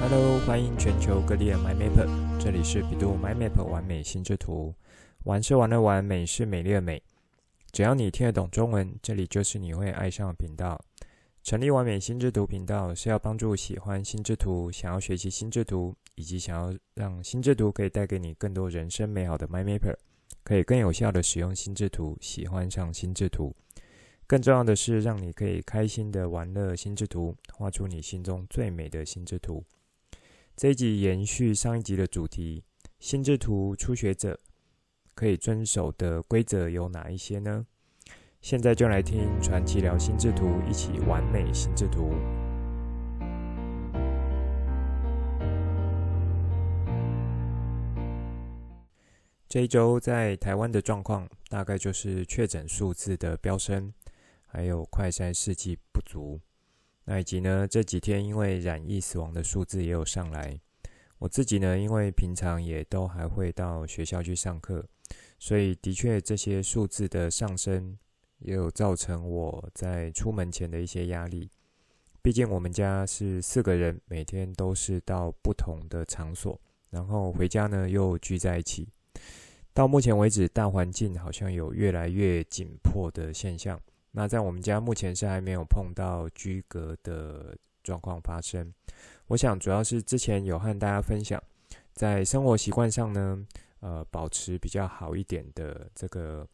Hello，欢迎全球各地的 My Map，这里是 bEDU MyMap 玩美心智图。玩是玩的玩，美是美丽的美。只要你听得懂中文，这里就是你会爱上的频道。成立完美心智图频道是要帮助喜欢心智图、想要学习心智图，以及想要让心智图可以带给你更多人生美好的 My Map，可以更有效的使用心智图，喜欢上心智图。更重要的是，让你可以开心的玩乐心智图，画出你心中最美的心智图。这一集延续上一集的主题，心智图初学者可以遵守的规则有哪一些呢？现在就来听传奇聊心智图，一起完美心智图。这一周在台湾的状况，大概就是确诊数字的飙升，还有快筛试剂不足。那以及呢，这几天因为染疫死亡的数字也有上来。我自己呢，因为平常也都还会到学校去上课，所以的确这些数字的上升也有造成我在出门前的一些压力。毕竟我们家是四个人，每天都是到不同的场所，然后回家呢又聚在一起。到目前为止，大环境好像有越来越紧迫的现象。那在我们家目前是还没有碰到居隔的状况发生。我想主要是之前有和大家分享，在生活习惯上呢，呃，保持比较好一点的这个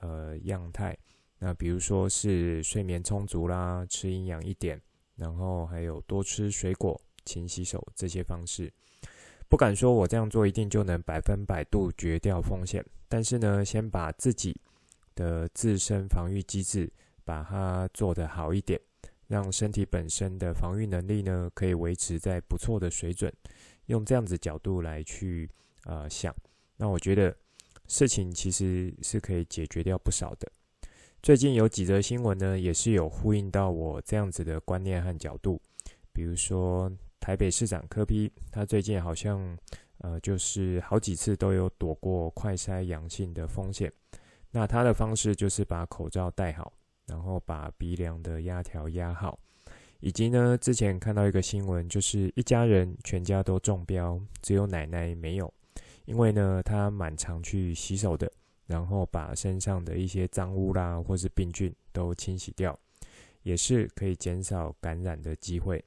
呃样态。那比如说是睡眠充足啦，吃营养一点，然后还有多吃水果、勤洗手这些方式。不敢说我这样做一定就能百分百杜绝掉风险，但是呢，先把自己的自身防御机制。把它做得好一点，让身体本身的防御能力呢，可以维持在不错的水准。用这样子角度来去呃想，那我觉得事情其实是可以解决掉不少的。最近有几则新闻呢，也是有呼应到我这样子的观念和角度。比如说台北市长柯 P，他最近好像呃就是好几次都有躲过快筛阳性的风险。那他的方式就是把口罩戴好。然后把鼻梁的压条压好，以及呢，之前看到一个新闻，就是一家人全家都中标，只有奶奶没有，因为呢，她蛮常去洗手的，然后把身上的一些脏污啦，或是病菌都清洗掉，也是可以减少感染的机会。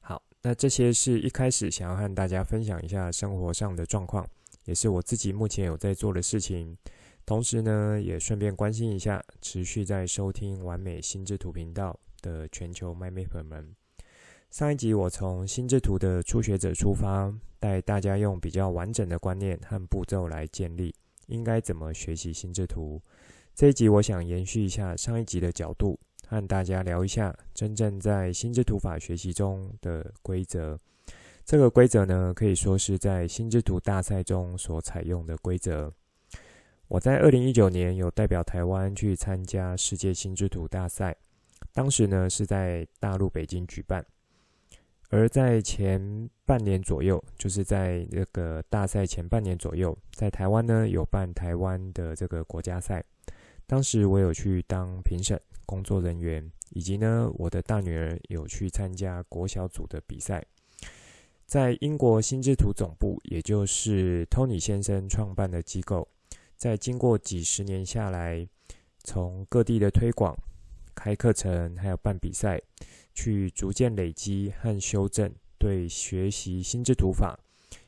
好，那这些是一开始想要和大家分享一下生活上的状况，也是我自己目前有在做的事情。同时呢，也顺便关心一下持续在收听完美心智图频道的全球 MyMapper 们。上一集我从心智图的初学者出发，带大家用比较完整的观念和步骤来建立应该怎么学习心智图。这一集我想延续一下上一集的角度，和大家聊一下真正在心智图法学习中的规则。这个规则呢，可以说是在心智图大赛中所采用的规则。我在二零一九年有代表台湾去参加世界心智图大赛，当时呢是在大陆北京举办，而在前半年左右，就是在这个大赛前半年左右，在台湾呢有办台湾的这个国家赛，当时我有去当评审工作人员，以及呢我的大女儿有去参加国小组的比赛，在英国心智图总部，也就是 Tony 先生创办的机构。在经过几十年下来，从各地的推广、开课程，还有办比赛，去逐渐累积和修正对学习心智图法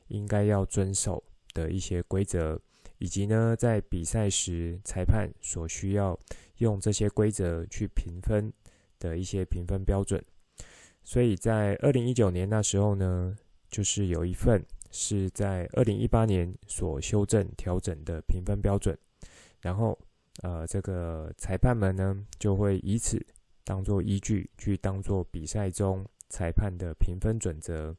应该要遵守的一些规则，以及呢，在比赛时裁判所需要用这些规则去评分的一些评分标准。所以在二零一九年那时候呢，就是有一份。是在二零一八年所修正调整的评分标准，然后呃，这个裁判们呢就会以此当做依据，去当做比赛中裁判的评分准则。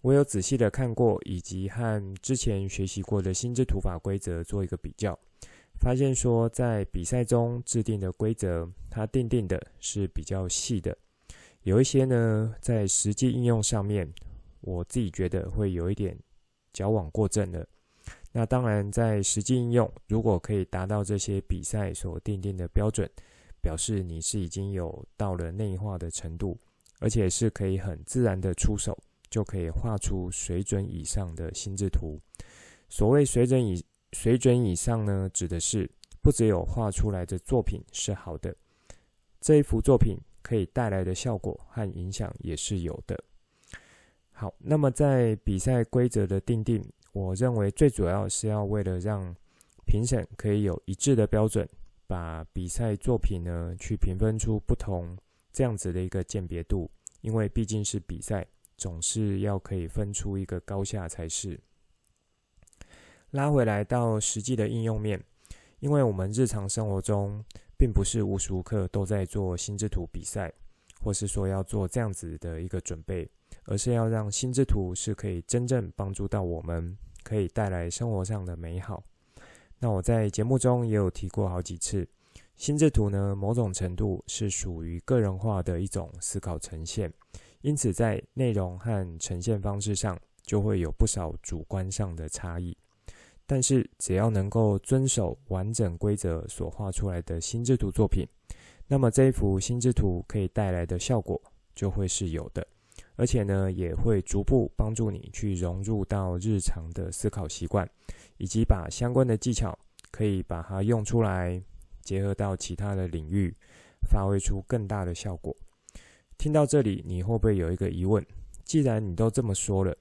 我有仔细的看过，以及和之前学习过的心智图法规则做一个比较，发现说在比赛中制定的规则，它定定的是比较细的，有一些呢在实际应用上面。我自己觉得会有一点矫枉过正了。那当然，在实际应用，如果可以达到这些比赛所订定的标准，表示你是已经有到了内化的程度，而且是可以很自然的出手，就可以画出水准以上的心智图。所谓水准以水准以上呢，指的是不只有画出来的作品是好的，这一幅作品可以带来的效果和影响也是有的。好，那么在比赛规则的定定，我认为最主要是要为了让评审可以有一致的标准，把比赛作品呢去评分出不同。这样子的一个鉴别度，因为毕竟是比赛，总是要可以分出一个高下才是。拉回来到实际的应用面，因为我们日常生活中并不是无时无刻都在做心智图比赛，或是说要做这样子的一个准备，而是要让心智图是可以真正帮助到我们，可以带来生活上的美好。那我在节目中也有提过好几次。心智图呢，某种程度是属于个人化的一种思考呈现，因此在内容和呈现方式上就会有不少主观上的差异。但是只要能够遵守完整规则所画出来的心智图作品，那么这一幅心智图可以带来的效果就会是有的，而且呢，也会逐步帮助你去融入到日常的思考习惯，以及把相关的技巧可以把它用出来。结合到其他的领域，发挥出更大的效果。听到这里，你会不会有一个疑问？既然你都这么说了，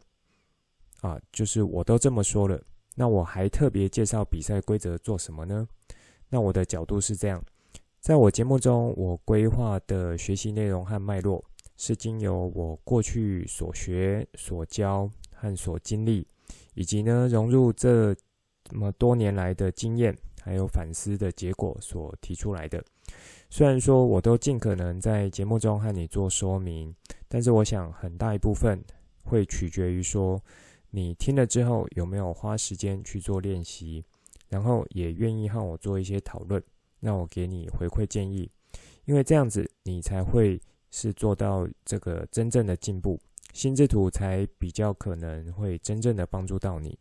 啊，就是我都这么说了，那我还特别介绍比赛规则做什么呢？那我的角度是这样，在我节目中，我规划的学习内容和脉络，是经由我过去所学、所教和所经历，以及呢融入这么多年来的经验。还有反思的结果所提出来的，虽然说我都尽可能在节目中和你做说明，但是我想很大一部分会取决于说你听了之后有没有花时间去做练习，然后也愿意和我做一些讨论，让我给你回馈建议，因为这样子你才会是做到这个真正的进步，心智图才比较可能会真正的帮助到你。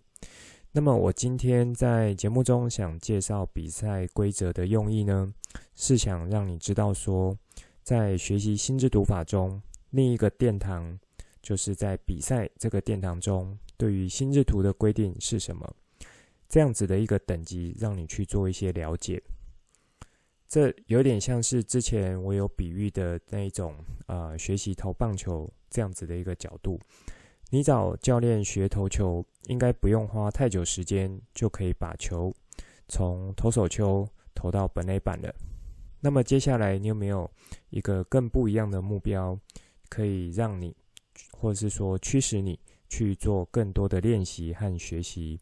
那么我今天在节目中想介绍比赛规则的用意呢，是想让你知道说，在学习心智图法中，另一个殿堂就是在比赛这个殿堂中，对于心智图的规定是什么？这样子的一个等级，让你去做一些了解。这有点像是之前我有比喻的那一种，呃，学习投棒球这样子的一个角度。你找教练学投球，应该不用花太久时间，就可以把球从投手丘投到本垒板了。那么接下来，你有没有一个更不一样的目标，可以让你，或者是说驱使你去做更多的练习和学习？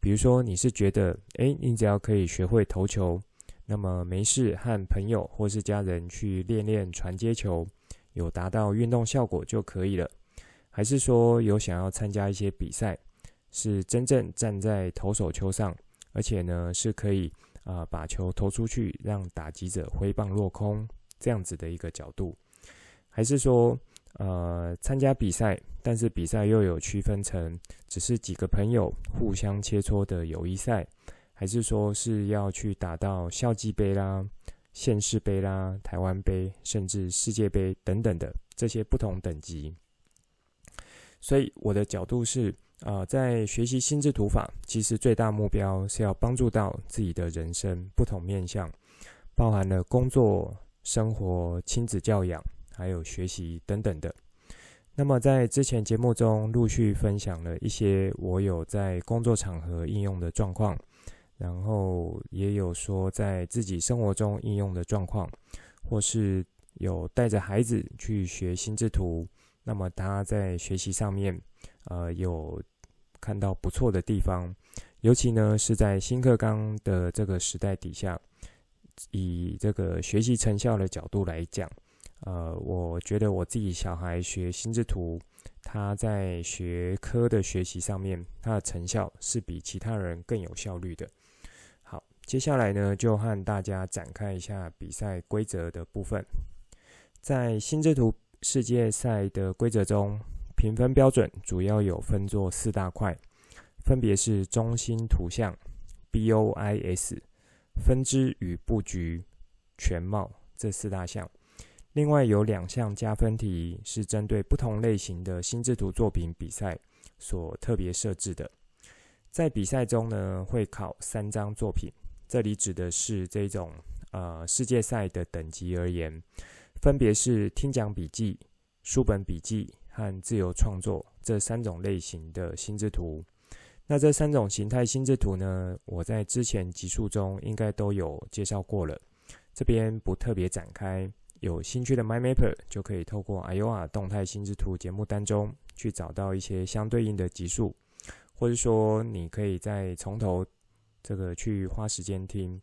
比如说，你是觉得，诶，你只要可以学会投球，那么没事和朋友或是家人去练练传接球，有达到运动效果就可以了。还是说有想要参加一些比赛，是真正站在投手丘上，而且呢是可以啊、把球投出去，让打击者挥棒落空这样子的一个角度？还是说呃参加比赛，但是比赛又有区分成只是几个朋友互相切磋的友谊赛，还是说是要去打到校际杯啦、县市杯啦、台湾杯，甚至世界杯等等的这些不同等级？所以我的角度是，啊、在学习心智图法，其实最大目标是要帮助到自己的人生不同面向，包含了工作、生活、亲子教养，还有学习等等的。那么在之前节目中陆续分享了一些我有在工作场合应用的状况，然后也有说在自己生活中应用的状况，或是有带着孩子去学心智图。那么他在学习上面，呃，有看到不错的地方，尤其呢是在新课纲的这个时代底下，以这个学习成效的角度来讲，呃，我觉得我自己小孩学心智图，他在学科的学习上面，他的成效是比其他人更有效率的。接下来呢就和大家展开一下比赛规则的部分，在心智图。世界赛的规则中，评分标准主要有分作四大块，分别是中心图像 （BOIS）、分支与布局、全貌这四大项。另外有两项加分题是针对不同类型的心智图作品比赛所特别设置的。在比赛中呢，会考三张作品，这里指的是这种呃世界赛的等级而言，分别是听讲笔记、书本笔记和自由创作这三种类型的心智图。那这三种形态心智图呢，我在之前集数中应该都有介绍过了，这边不特别展开。有兴趣的 MyMapper 就可以透过 Iowa 动态心智图节目当中去找到一些相对应的集数，或者说你可以再从头这个去花时间听，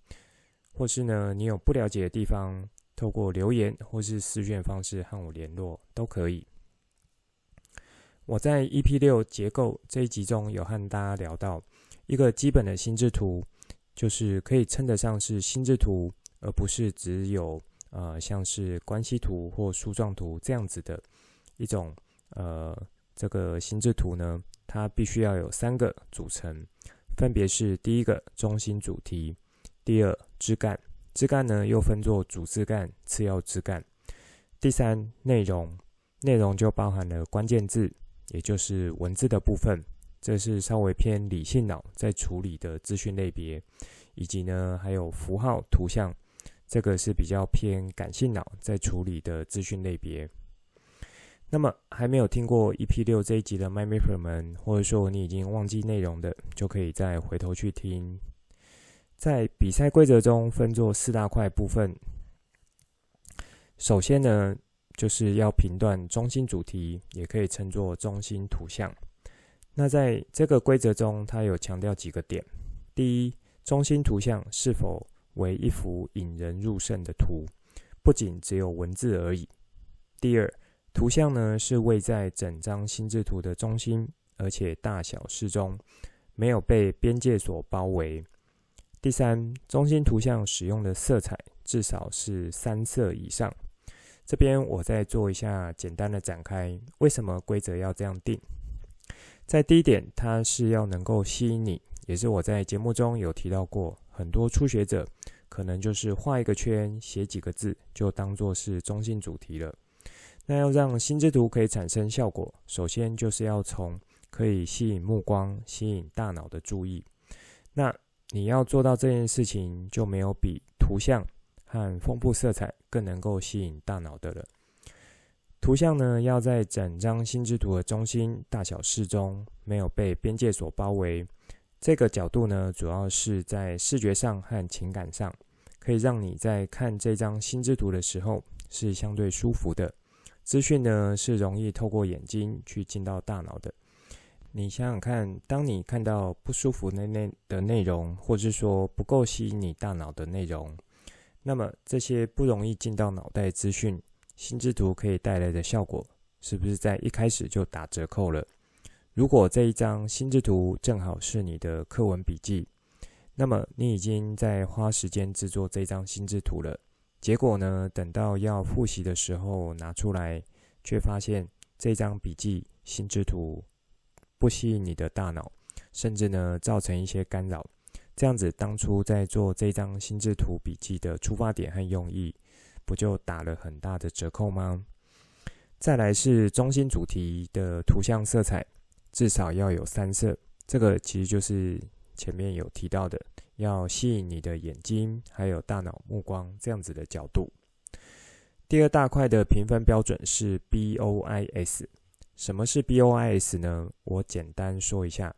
或是呢你有不了解的地方，透过留言或是私讯方式和我联络都可以。我在 EP 六结构这一集中有和大家聊到一个基本的心智图，就是可以称得上是心智图，而不是只有。呃，像是关系图或树状图这样子的一种呃，这个心智图呢，它必须要有三个组成，分别是第一个中心主题，第二枝干，枝干呢又分作主枝干、次要枝干，第三内容，内容就包含了关键字，也就是文字的部分，这是稍微偏理性脑在处理的资讯类别，以及呢还有符号、图像。这个是比较偏感性脑在处理的资讯类别。那么还没有听过 EP 六这一集的 MyMapper 们，或者说你已经忘记内容的，就可以再回头去听。在比赛规则中分作四大块部分。首先呢，就是要评断中心主题，也可以称作中心图像。那在这个规则中，它有强调几个点：第一，中心图像是否为一幅引人入胜的图，不仅只有文字而已。第二，图像呢是位在整张心智图的中心，而且大小适中，没有被边界所包围。第三，中心图像使用的色彩至少是三色以上。这边我再做一下简单的展开，为什么规则要这样定？在第一点，它是要能够吸引你，也是我在节目中有提到过。很多初学者可能就是画一个圈，写几个字，就当做是中心主题了。那要让心智图可以产生效果，首先就是要从可以吸引目光、吸引大脑的注意。那你要做到这件事情，就没有比图像和丰富色彩更能够吸引大脑的了。图像呢，要在整张心智图的中心，大小适中，没有被边界所包围。这个角度呢，主要是在视觉上和情感上，可以让你在看这张心智图的时候是相对舒服的。资讯呢是容易透过眼睛去进到大脑的。你想想看，当你看到不舒服的内的内容，或是说不够吸引你大脑的内容，那么这些不容易进到脑袋资讯，心智图可以带来的效果，是不是在一开始就打折扣了？如果这一张心智图正好是你的课文笔记，那么你已经在花时间制作这张心智图了。结果呢，等到要复习的时候拿出来，却发现这张笔记心智图不吸引你的大脑，甚至呢造成一些干扰。这样子，当初在做这张心智图笔记的出发点和用意，不就打了很大的折扣吗？再来是中心主题的图像色彩。至少要有三色，这个其实就是前面有提到的，要吸引你的眼睛还有大脑目光这样子的角度。第二大块的评分标准是 BOIS。什么是 BOIS 呢？我简单说一下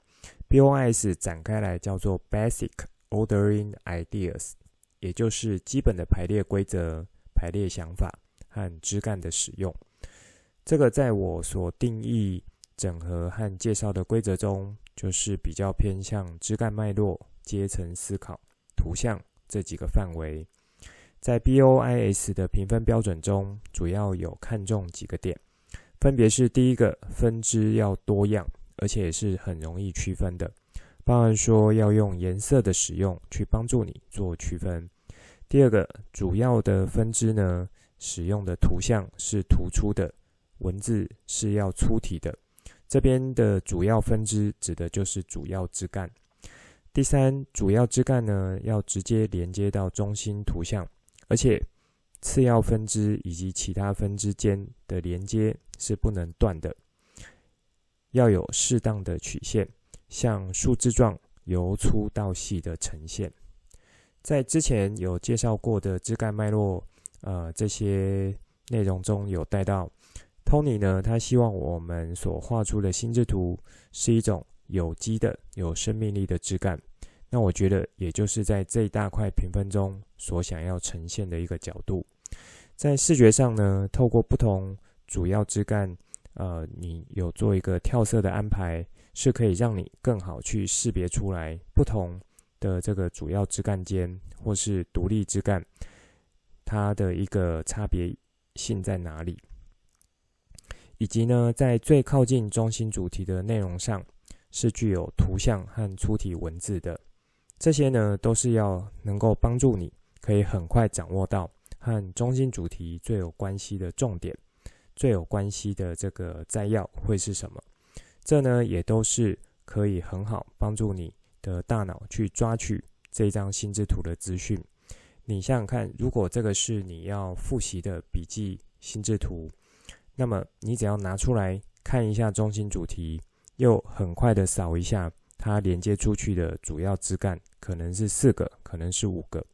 ，BOIS 展开来叫做 Basic Ordering Ideas，也就是基本的排列规则、排列想法和枝干的使用。这个在我所定义。整合和介绍的规则中，就是比较偏向枝干脉络、阶层思考、图像这几个范围。在 BOIS 的评分标准中，主要有看重几个点，分别是：第一个，分支要多样，而且是很容易区分的，包含说要用颜色的使用去帮助你做区分；第二个，主要的分支呢，使用的图像是突出的，文字是要粗体的。这边的主要分支指的就是主要枝干。第三，主要枝干呢，要直接连接到中心图像，而且次要分支以及其他分支间的连接是不能断的，要有适当的曲线，像树枝状由粗到细的呈现。在之前有介绍过的枝干脉络，呃，这些内容中有带到，Tony 呢，他希望我们所画出的心智图是一种有机的、有生命力的枝干。那我觉得，也就是在这一大块评分中所想要呈现的一个角度，在视觉上呢，透过不同主要枝干，呃，你有做一个跳色的安排，是可以让你更好去识别出来不同的这个主要枝干间或是独立枝干，它的一个差别性在哪里，以及呢，在最靠近中心主题的内容上，是具有图像和粗体文字的。这些呢，都是要能够帮助你，可以很快掌握到和中心主题最有关系的重点，最有关系的这个摘要会是什么？这呢，也都是可以很好帮助你的大脑去抓取这张心智图的资讯。你想想看，如果这个是你要复习的笔记心智图，那么你只要拿出来看一下中心主题，又很快的扫一下。它连接出去的主要枝干可能是四个，可能是五个，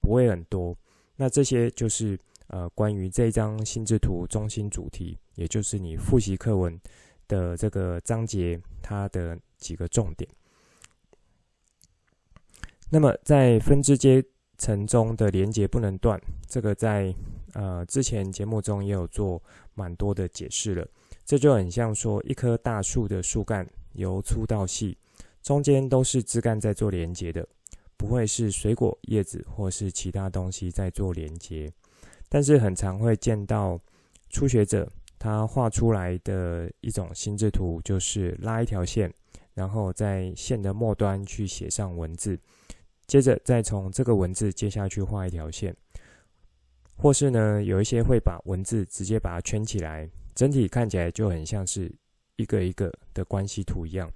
不会很多。那这些就是呃关于这张心智图中心主题，也就是你复习课文的这个章节，它的几个重点。那么在分支阶层中的连接不能断，这个在呃之前节目中也有做蛮多的解释了。这就很像说一棵大树的树干由粗到细。中间都是枝干在做连接的，不会是水果、叶子或是其他东西在做连接。但是很常会见到初学者他画出来的一种心智图，就是拉一条线，然后在线的末端去写上文字，接着再从这个文字接下去画一条线，或是呢有一些会把文字直接把它圈起来，整体看起来就很像是一个一个的关系图一样。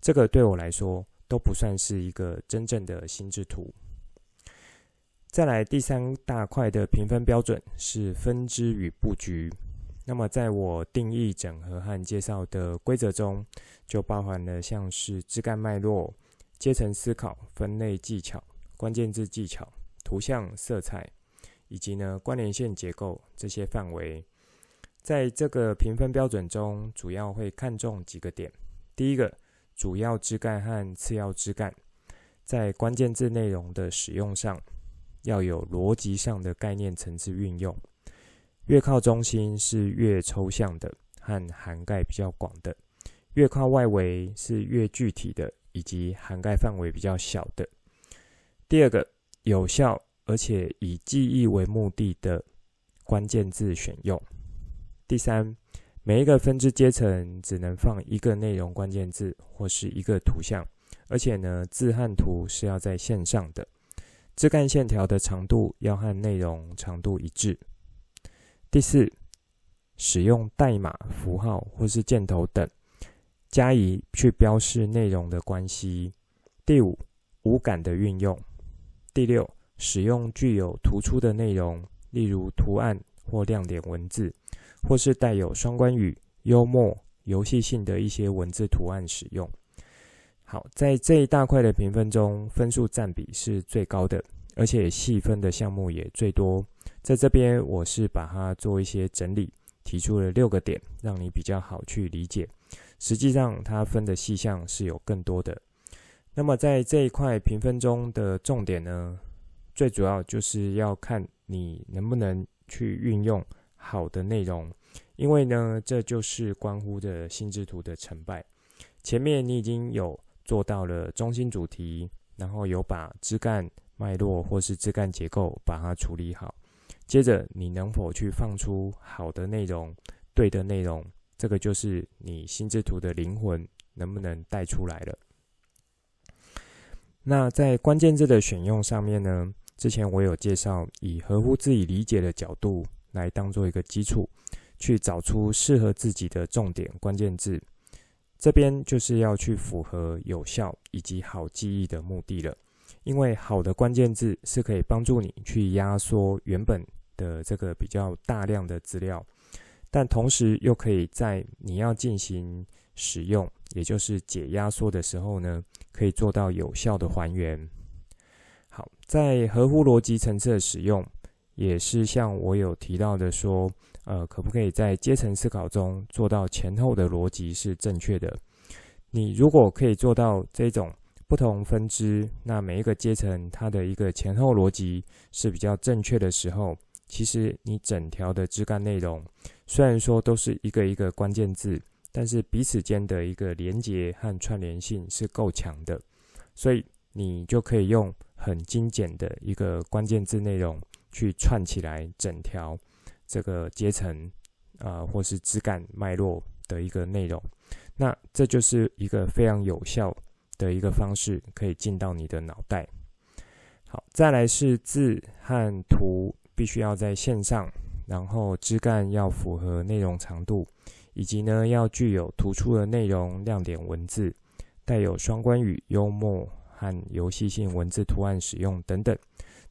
这个对我来说都不算是一个真正的心智图。再来第三大块的评分标准是分支与布局。那么在我定义、整合和介绍的规则中，就包含了像是枝干脉络、阶层思考、分类技巧、关键字技巧、图像色彩，以及呢关联线结构这些范围。在这个评分标准中，主要会看重几个点。第一个。主要枝干和次要枝干，在关键字内容的使用上，要有逻辑上的概念层次运用。越靠中心是越抽象的和涵盖比较广的，越靠外围是越具体的以及涵盖范围比较小的。第二个，有效而且以记忆为目的的关键字选用。第三。每一个分支阶层只能放一个内容关键字或是一个图像，而且呢，字和图是要在线上的。枝干线条的长度要和内容长度一致。第四，使用代码、符号或是箭头等加以去标示内容的关系。第五，五感的运用。第六，使用具有突出的内容，例如图案或亮点文字。或是带有双关语、幽默、游戏性的一些文字图案使用。好，在这一大块的评分中，分数占比是最高的，而且细分的项目也最多。在这边，我是把它做一些整理，提出了六个点，让你比较好去理解。实际上，它分的细项是有更多的。那么，在这一块评分中的重点呢，最主要就是要看你能不能去运用。好的内容，因为呢，这就是关乎的心智图的成败。前面你已经有做到了中心主题，然后有把枝干脉络或是枝干结构把它处理好。接着，你能否去放出好的内容、对的内容，这个就是你心智图的灵魂能不能带出来了。那在关键字的选用上面呢，之前我有介绍，以合乎自己理解的角度。来当做一个基础，去找出适合自己的重点关键字。这边就是要去符合有效以及好记忆的目的了。因为好的关键字是可以帮助你去压缩原本的这个比较大量的资料，但同时又可以在你要进行使用，也就是解压缩的时候呢，可以做到有效的还原。好，在合乎逻辑层次的使用，也是像我有提到的说，呃，可不可以在阶层思考中做到前后的逻辑是正确的？你如果可以做到这种不同分支，那每一个阶层它的一个前后逻辑是比较正确的时候，其实你整条的枝干内容虽然说都是一个一个关键字，但是彼此间的一个连接和串联性是够强的，所以你就可以用。很精简的一个关键字内容，去串起来整条这个阶层啊，或是枝干脉络的一个内容。那这就是一个非常有效的一个方式，可以进到你的脑袋。好，再来是字和图必须要在线上，然后枝干要符合内容长度，以及呢要具有突出的内容亮点文字，带有双关语，幽默。和游戏性文字图案使用等等，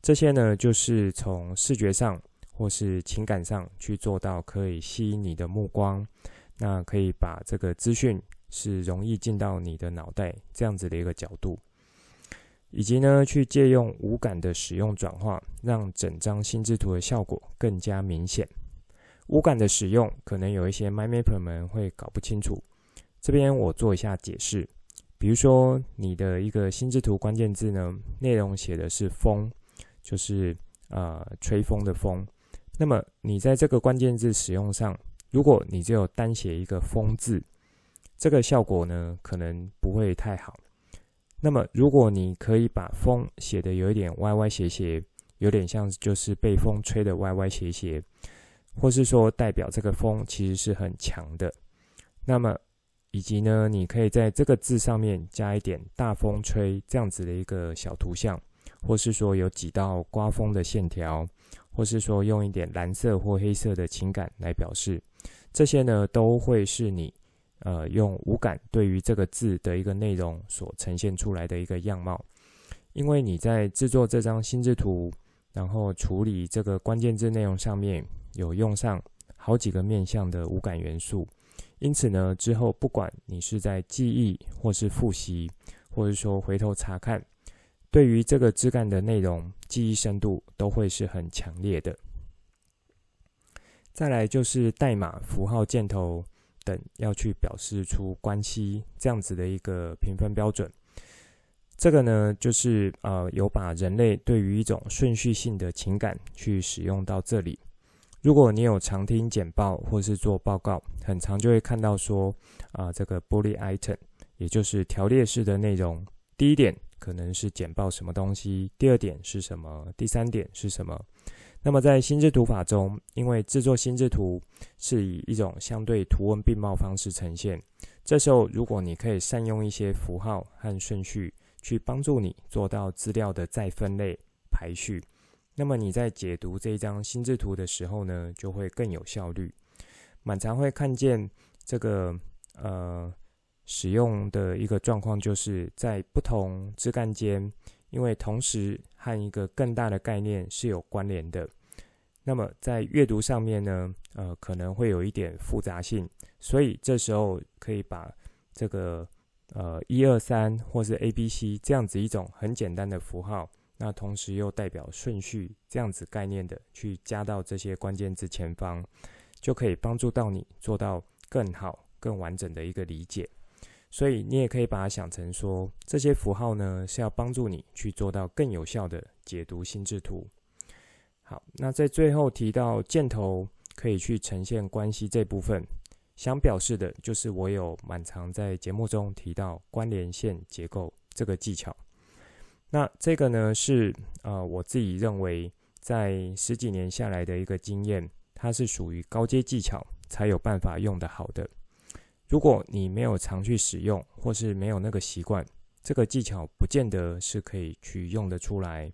这些呢，就是从视觉上或是情感上去做到可以吸引你的目光，那可以把这个资讯是容易进到你的脑袋这样子的一个角度，以及呢，去借用五感的使用转化，让整张心智图的效果更加明显。五感的使用可能有一些 MyMapper 们会搞不清楚，这边我做一下解释。比如说，你的一个心智图关键字呢，内容写的是风，就是呃吹风的风。那么你在这个关键字使用上，如果你只有单写一个风字，这个效果呢可能不会太好。那么如果你可以把风写得有一点歪歪斜斜，有点像就是被风吹得歪歪斜斜，或是说代表这个风其实是很强的，那么。以及呢，你可以在这个字上面加一点大风吹这样子的一个小图像，或是说有几道刮风的线条，或是说用一点蓝色或黑色的情感来表示，这些呢都会是你呃用五感对于这个字的一个内容所呈现出来的一个样貌。因为你在制作这张心智图，然后处理这个关键字内容上面有用上好几个面向的五感元素。因此呢，之后不管你是在记忆，或是复习，或者说回头查看，对于这个枝干的内容，记忆深度都会是很强烈的。再来就是代码、符号、箭头等，要去表示出关系这样子的一个评分标准。这个呢，就是呃，有把人类对于一种顺序性的情感去使用到这里。如果你有常听简报或是做报告，很常就会看到说，啊，这个 bullet item，也就是条列式的内容。第一点可能是简报什么东西，第二点是什么，第三点是什么。那么在心智图法中，因为制作心智图是以一种相对图文并茂方式呈现，这时候如果你可以善用一些符号和顺序，去帮助你做到资料的再分类排序。那么你在解读这一张心智图的时候呢，就会更有效率。蛮常会看见这个呃使用的一个状况，就是在不同枝干间，因为同时和一个更大的概念是有关联的。那么在阅读上面呢，呃可能会有一点复杂性，所以这时候可以把这个呃一二三或是 A B C 这样子一种很简单的符号。那同时又代表顺序这样子概念的，去加到这些关键字前方，就可以帮助到你做到更好、更完整的一个理解。所以你也可以把它想成说，这些符号呢是要帮助你去做到更有效的解读心智图。好，那在最后提到箭头可以去呈现关系这部分，想表示的就是我有蛮常在节目中提到关联线结构这个技巧。那这个呢是呃我自己认为在十几年下来的一个经验，它是属于高阶技巧才有办法用得好的。如果你没有常去使用，或是没有那个习惯，这个技巧不见得是可以去用得出来，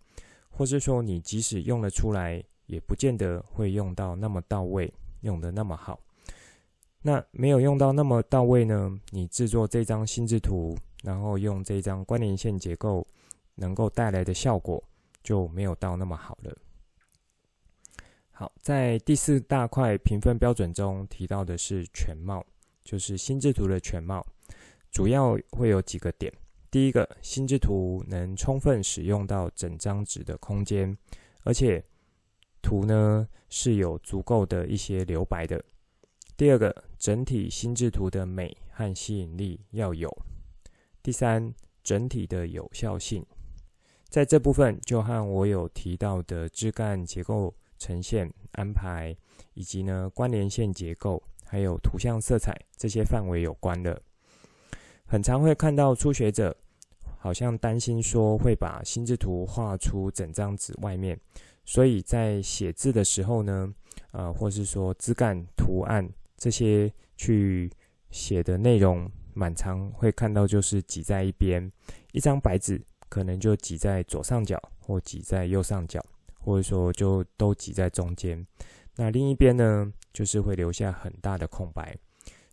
或是说你即使用得出来，也不见得会用到那么到位，用得那么好。那没有用到那么到位呢？你制作这张心智图，然后用这张关联线结构。能够带来的效果就没有到那么好了。好，在第四大块评分标准中提到的是全貌，就是心智图的全貌，主要会有几个点。第一个，心智图能充分使用到整张纸的空间，而且图呢是有足够的一些留白的。第二个，整体心智图的美和吸引力要有。第三，整体的有效性，在这部分就和我有提到的枝干结构呈现安排，以及呢关联线结构，还有图像色彩这些范围有关的。很常会看到初学者好像担心说会把心智图画出整张纸外面，所以在写字的时候呢，呃，或是说枝干图案这些去写的内容，蛮常会看到就是挤在一边，一张白纸可能就挤在左上角，或挤在右上角，或者说就都挤在中间。那另一边呢，就是会留下很大的空白。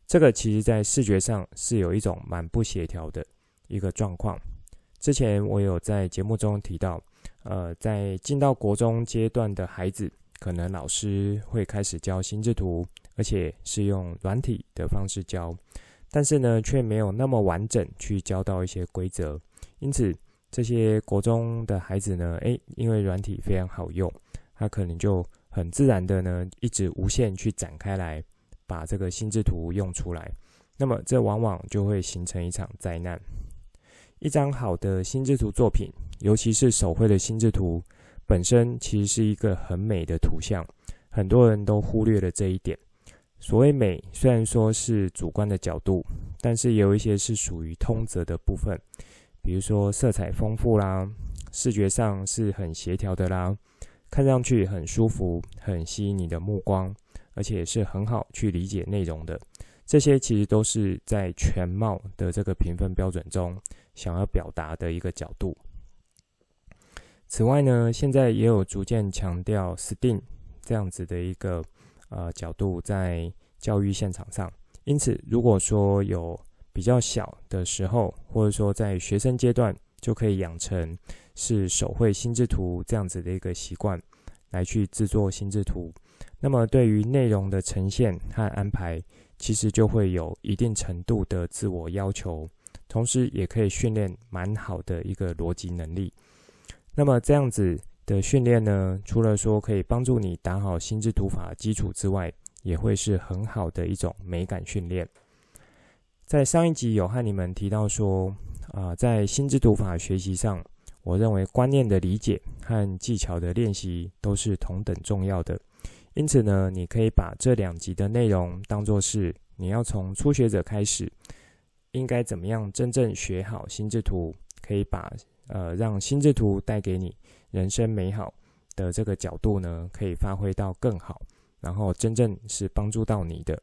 这个其实，在视觉上是有一种蛮不协调的一个状况。之前我有在节目中提到，呃，在进到国中阶段的孩子，可能老师会开始教心智图，而且是用软体的方式教，但是呢，却没有那么完整去教到一些规则。因此，这些国中的孩子呢，诶，因为软体非常好用，他可能就很自然的呢，一直无限去展开来。把这个心智图用出来，那么这往往就会形成一场灾难。一张好的心智图作品，尤其是手绘的心智图，本身其实是一个很美的图像，很多人都忽略了这一点。所谓美，虽然说是主观的角度，但是也有一些是属于通则的部分，比如说色彩丰富啦，视觉上是很协调的啦，看上去很舒服，很吸引你的目光。而且是很好去理解内容的，这些其实都是在全貌的这个评分标准中想要表达的一个角度。此外呢，现在也有逐渐强调 STEAM 这样子的一个呃角度在教育现场上。因此，如果说有比较小的时候，或者说在学生阶段，就可以养成是手绘心智图这样子的一个习惯，来去制作心智图。那么，对于内容的呈现和安排，其实就会有一定程度的自我要求，同时也可以训练蛮好的一个逻辑能力。那么这样子的训练呢，除了说可以帮助你打好心智图法基础之外，也会是很好的一种美感训练。在上一集有和你们提到说，啊、在心智图法学习上，我认为观念的理解和技巧的练习都是同等重要的。因此呢，你可以把这两集的内容当作是你要从初学者开始，应该怎么样真正学好心智图，可以把呃让心智图带给你人生美好的这个角度呢，可以发挥到更好，然后真正是帮助到你的。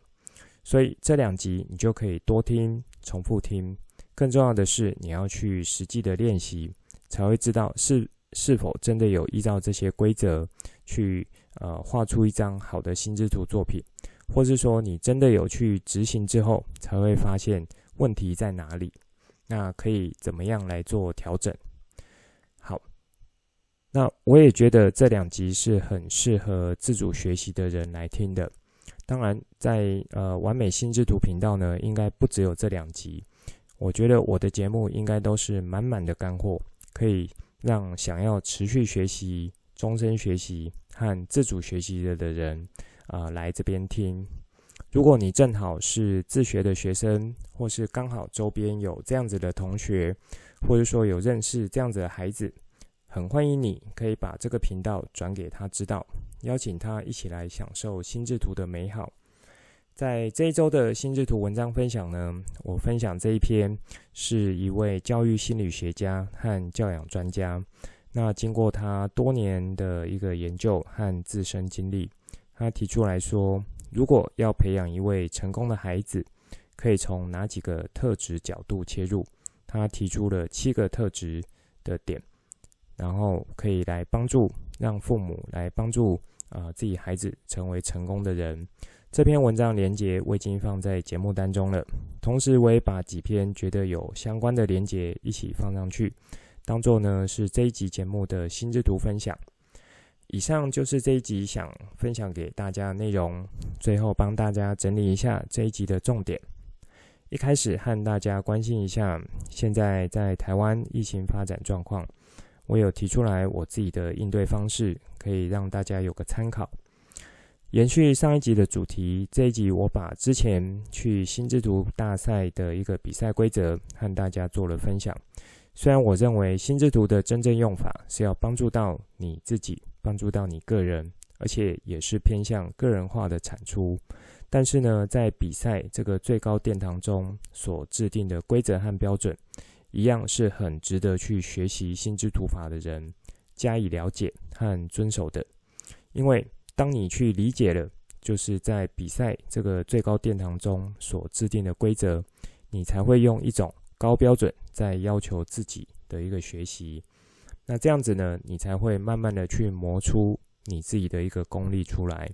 所以这两集你就可以多听、重复听，更重要的是你要去实际的练习，才会知道是是否真的有依照这些规则去。呃，画出一张好的心智图作品，或是说你真的有去执行之后，才会发现问题在哪里，那可以怎么样来做调整？好，那我也觉得这两集是很适合自主学习的人来听的。当然在，呃完美心智图频道呢，应该不只有这两集。我觉得我的节目应该都是满满的干货，可以让想要持续学习、终身学习。和自主学习的的人，啊、来这边听。如果你正好是自学的学生，或是刚好周边有这样子的同学，或者说有认识这样子的孩子，很欢迎你可以把这个频道转给他知道，邀请他一起来享受心智图的美好。在这一周的心智图文章分享呢，我分享这一篇是一位教育心理学家和教养专家。那经过他多年的一个研究和自身经历，他提出来说，如果要培养一位成功的孩子，可以从哪几个特质角度切入？他提出了七个特质的点，然后可以来帮助让父母来帮助啊、自己孩子成为成功的人。这篇文章连结我已经放在节目当中了，同时我也把几篇觉得有相关的连结一起放上去。当做呢是这一集节目的心智图分享，以上就是这一集想分享给大家的内容。最后帮大家整理一下这一集的重点。一开始和大家关心一下现在在台湾疫情发展状况，我有提出来我自己的应对方式，可以让大家有个参考。延续上一集的主题，这一集我把之前去心智图大赛的一个比赛规则和大家做了分享。虽然我认为心智图的真正用法是要帮助到你自己，帮助到你个人，而且也是偏向个人化的产出，但是呢，在比赛这个最高殿堂中所制定的规则和标准，一样是很值得去学习心智图法的人加以了解和遵守的。因为当你去理解了，就是在比赛这个最高殿堂中所制定的规则，你才会用一种高标准。在要求自己的一个学习，那这样子呢，你才会慢慢的去磨出你自己的一个功力出来。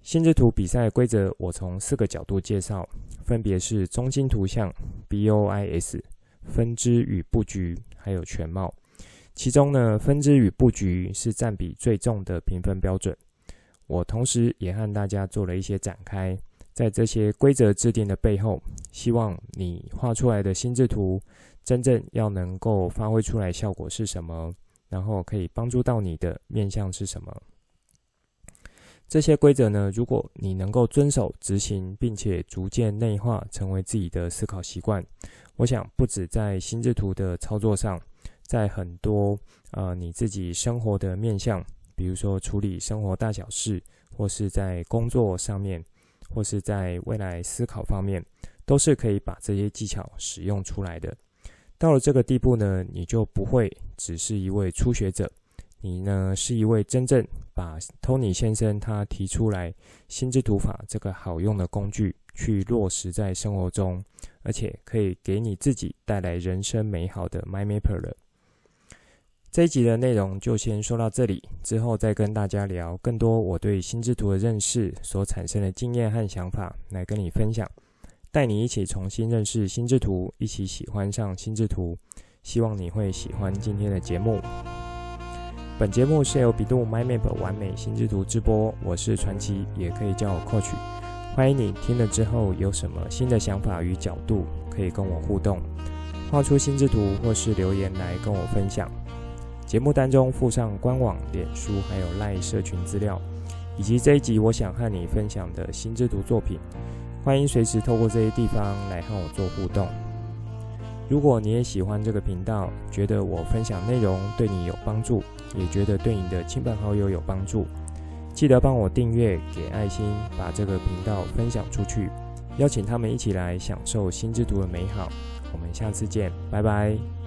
心智图比赛规则，我从四个角度介绍，分别是中心图像 （BOIS）、分支与布局，还有全貌。其中呢，分支与布局是占比最重的评分标准。我同时也和大家做了一些展开，在这些规则制定的背后，希望你画出来的心智图。真正要能够发挥出来效果是什么？然后可以帮助到你的面向是什么？这些规则呢，如果你能够遵守执行，并且逐渐内化成为自己的思考习惯，我想不止在心智图的操作上，在很多呃你自己生活的面向，比如说处理生活大小事，或是在工作上面，或是在未来思考方面，都是可以把这些技巧使用出来的。到了这个地步呢，你就不会只是一位初学者，你呢是一位真正把 Tony 先生他提出来心智图法这个好用的工具去落实在生活中，而且可以给你自己带来人生美好的 My Mapper 了。这一集的内容就先说到这里，之后再跟大家聊更多我对心智图的认识所产生的经验和想法来跟你分享。带你一起重新认识心智图，一起喜欢上心智图。希望你会喜欢今天的节目。本节目是由比度 My Map 完美心智图直播，我是传奇，也可以叫我 Coach。欢迎你听了之后有什么新的想法与角度，可以跟我互动，画出心智图或是留言来跟我分享。节目当中附上官网、脸书还有 LINE 社群资料，以及这一集我想和你分享的心智图作品。欢迎随时透过这些地方来和我做互动。如果你也喜欢这个频道，觉得我分享内容对你有帮助，也觉得对你的亲朋好友有帮助，记得帮我订阅、给爱心，把这个频道分享出去，邀请他们一起来享受心智图的美好。我们下次见，拜拜。